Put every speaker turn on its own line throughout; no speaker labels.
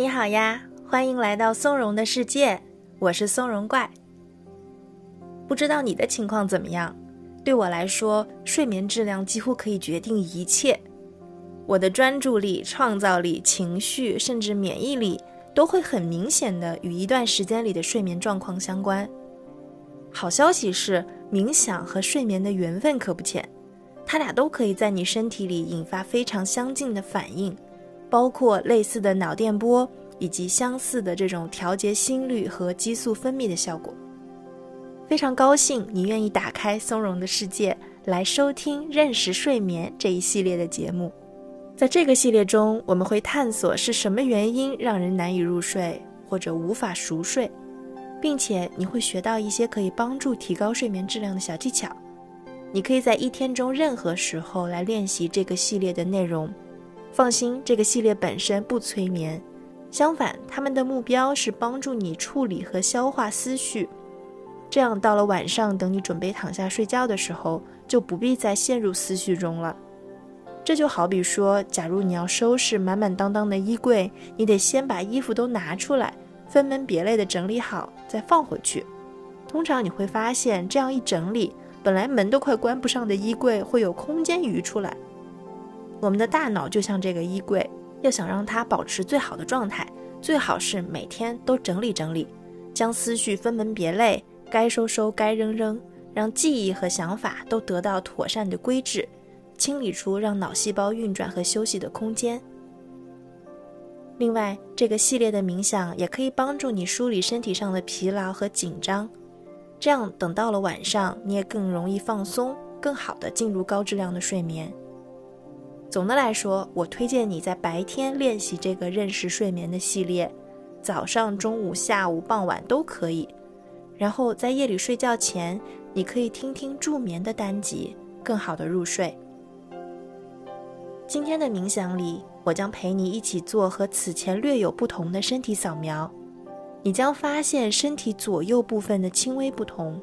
你好呀，欢迎来到松茸的世界，我是松茸怪。不知道你的情况怎么样？对我来说，睡眠质量几乎可以决定一切。我的专注力、创造力、情绪，甚至免疫力，都会很明显的与一段时间里的睡眠状况相关。好消息是，冥想和睡眠的缘分可不浅，它俩都可以在你身体里引发非常相近的反应。包括类似的脑电波，以及相似的这种调节心率和激素分泌的效果。非常高兴你愿意打开松茸的世界来收听《认识睡眠》这一系列的节目。在这个系列中，我们会探索是什么原因让人难以入睡或者无法熟睡，并且你会学到一些可以帮助提高睡眠质量的小技巧。你可以在一天中任何时候来练习这个系列的内容。放心，这个系列本身不催眠，相反，他们的目标是帮助你处理和消化思绪，这样到了晚上，等你准备躺下睡觉的时候，就不必再陷入思绪中了。这就好比说，假如你要收拾满满当当的衣柜，你得先把衣服都拿出来，分门别类的整理好，再放回去。通常你会发现，这样一整理，本来门都快关不上的衣柜，会有空间余出来。我们的大脑就像这个衣柜，要想让它保持最好的状态，最好是每天都整理整理，将思绪分门别类，该收收，该扔扔，让记忆和想法都得到妥善的规制，清理出让脑细胞运转和休息的空间。另外，这个系列的冥想也可以帮助你梳理身体上的疲劳和紧张，这样等到了晚上，你也更容易放松，更好的进入高质量的睡眠。总的来说，我推荐你在白天练习这个认识睡眠的系列，早上、中午、下午、傍晚都可以。然后在夜里睡觉前，你可以听听助眠的单集，更好的入睡。今天的冥想里，我将陪你一起做和此前略有不同的身体扫描，你将发现身体左右部分的轻微不同。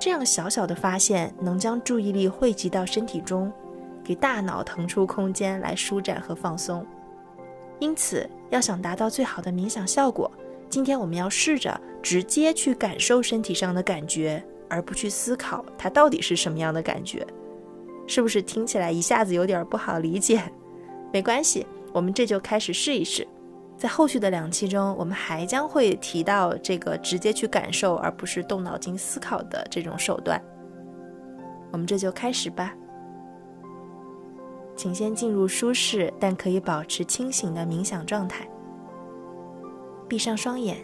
这样小小的发现，能将注意力汇集到身体中。给大脑腾出空间来舒展和放松，因此要想达到最好的冥想效果，今天我们要试着直接去感受身体上的感觉，而不去思考它到底是什么样的感觉。是不是听起来一下子有点不好理解？没关系，我们这就开始试一试。在后续的两期中，我们还将会提到这个直接去感受，而不是动脑筋思考的这种手段。我们这就开始吧。请先进入舒适但可以保持清醒的冥想状态。闭上双眼，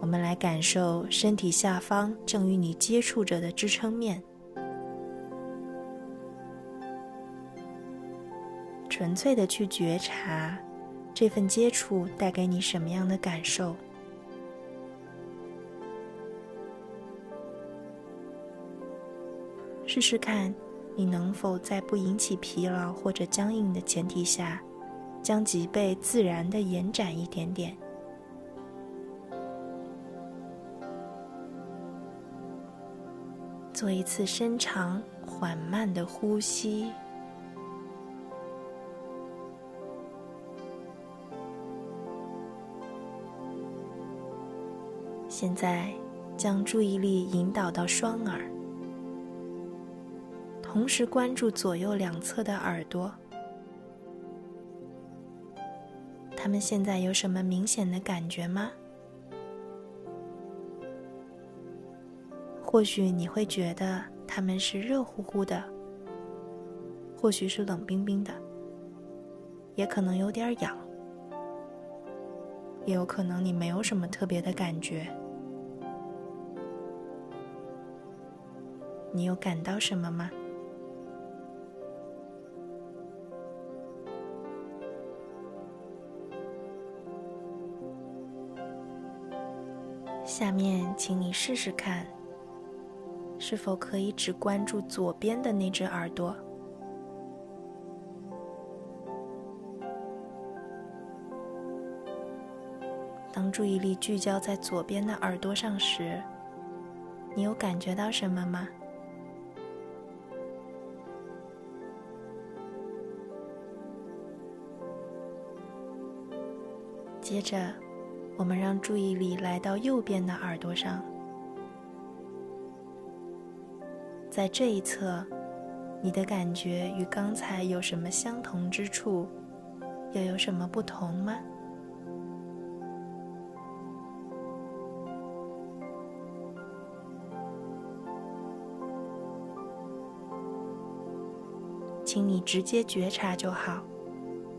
我们来感受身体下方正与你接触着的支撑面，纯粹的去觉察这份接触带给你什么样的感受。试试看，你能否在不引起疲劳或者僵硬的前提下，将脊背自然的延展一点点。做一次深长缓慢的呼吸。现在，将注意力引导到双耳。同时关注左右两侧的耳朵，他们现在有什么明显的感觉吗？或许你会觉得他们是热乎乎的，或许是冷冰冰的，也可能有点痒，也有可能你没有什么特别的感觉。你有感到什么吗？下面请你试试看是否可以只关注左边的那只耳朵？当注意力聚焦在左边的耳朵上时你有感觉到什么吗？接着我们让注意力来到右边的耳朵上，在这一侧，你的感觉与刚才有什么相同之处，又有什么不同吗？请你直接觉察就好，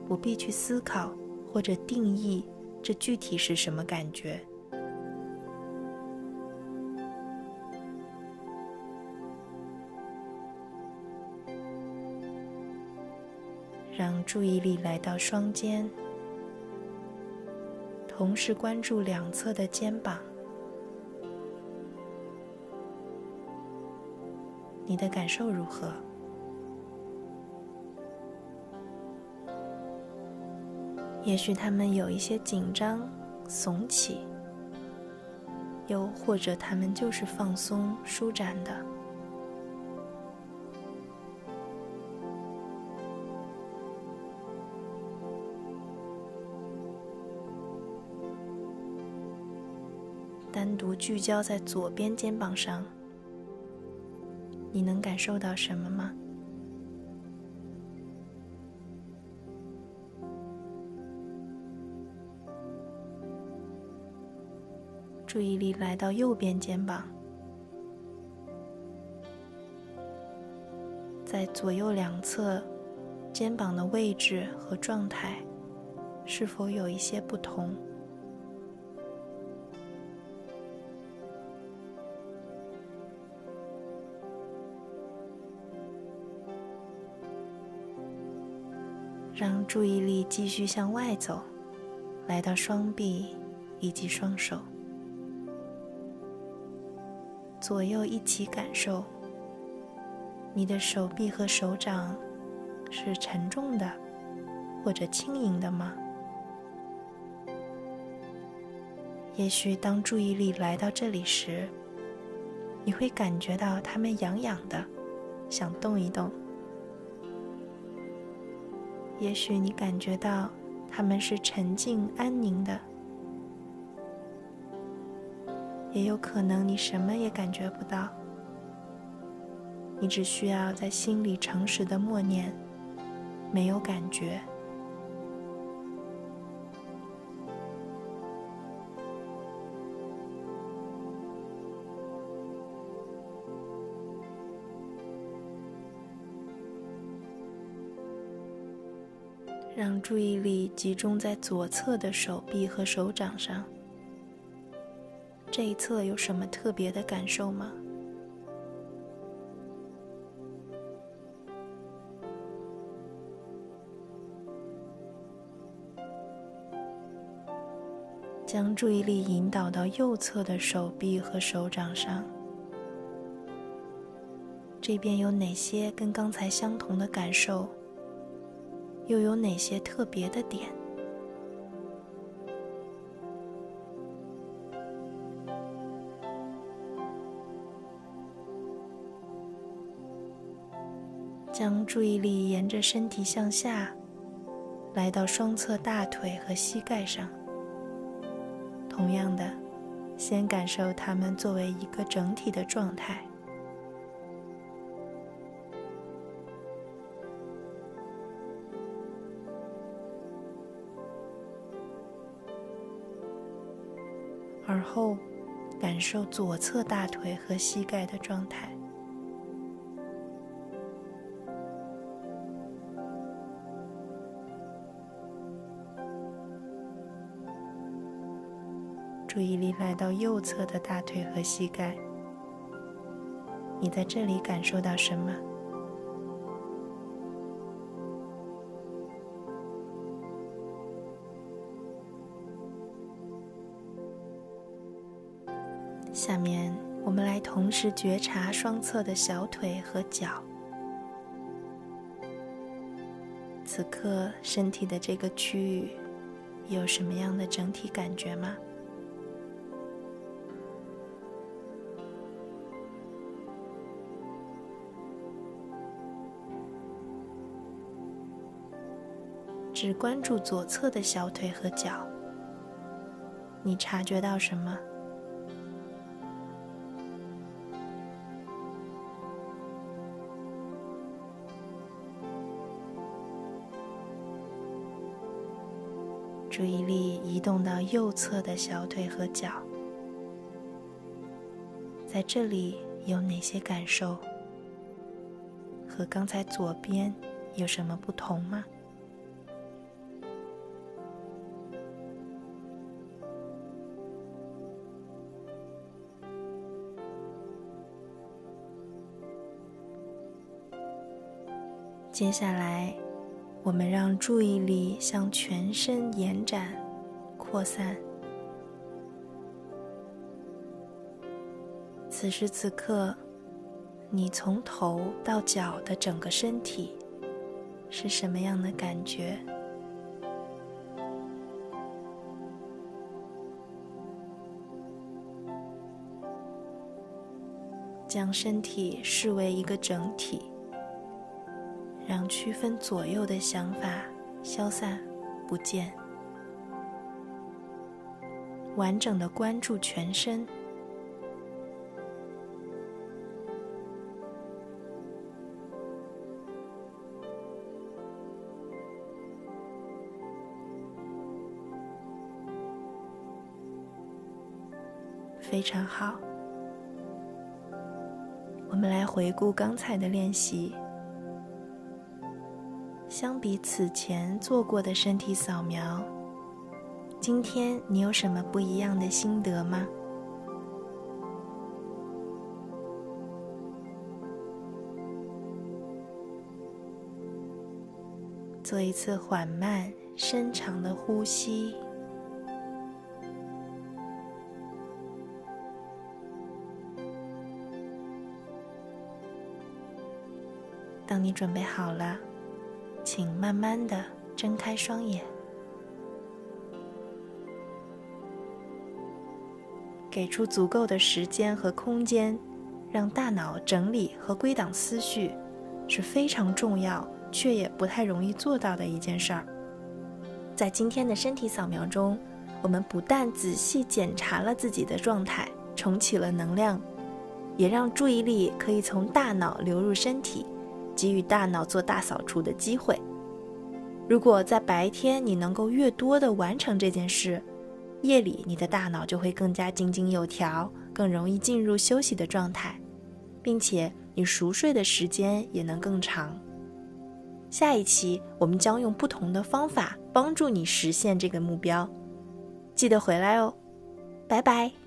不必去思考或者定义这具体是什么感觉。让注意力来到双肩，同时关注两侧的肩膀。你的感受如何？也许他们有一些紧张、耸起，又或者他们就是放松、舒展的。单独聚焦在左边肩膀上，你能感受到什么吗？注意力来到右边肩膀，在左右两侧肩膀的位置和状态是否有一些不同？让注意力继续向外走，来到双臂以及双手。左右一起感受，你的手臂和手掌是沉重的，或者轻盈的吗？也许当注意力来到这里时，你会感觉到它们痒痒的，想动一动。也许你感觉到它们是沉静安宁的。也有可能你什么也感觉不到，你只需要在心里诚实的默念，没有感觉。让注意力集中在左侧的手臂和手掌上。这一侧有什么特别的感受吗？将注意力引导到右侧的手臂和手掌上，这边有哪些跟刚才相同的感受？又有哪些特别的点？将注意力沿着身体向下，来到双侧大腿和膝盖上。同样的，先感受它们作为一个整体的状态，而后感受左侧大腿和膝盖的状态。注意力来到右侧的大腿和膝盖，你在这里感受到什么？下面我们来同时觉察双侧的小腿和脚，此刻身体的这个区域有什么样的整体感觉吗？只关注左侧的小腿和脚，你察觉到什么？注意力移动到右侧的小腿和脚，在这里有哪些感受？和刚才左边有什么不同吗？接下来。我们让注意力向全身延展、扩散。此时此刻，你从头到脚的整个身体是什么样的感觉？将身体视为一个整体。让区分左右的想法消散不见，完整的关注全身，非常好。我们来回顾刚才的练习。相比此前做过的身体扫描，今天你有什么不一样的心得吗？做一次缓慢、深长的呼吸。当你准备好了。请慢慢的睁开双眼，给出足够的时间和空间，让大脑整理和归档思绪，是非常重要却也不太容易做到的一件事儿。在今天的身体扫描中，我们不但仔细检查了自己的状态，重启了能量，也让注意力可以从大脑流入身体。给予大脑做大扫除的机会。如果在白天你能够越多的完成这件事，夜里你的大脑就会更加井井有条，更容易进入休息的状态，并且你熟睡的时间也能更长。下一期我们将用不同的方法帮助你实现这个目标，记得回来哦，拜拜。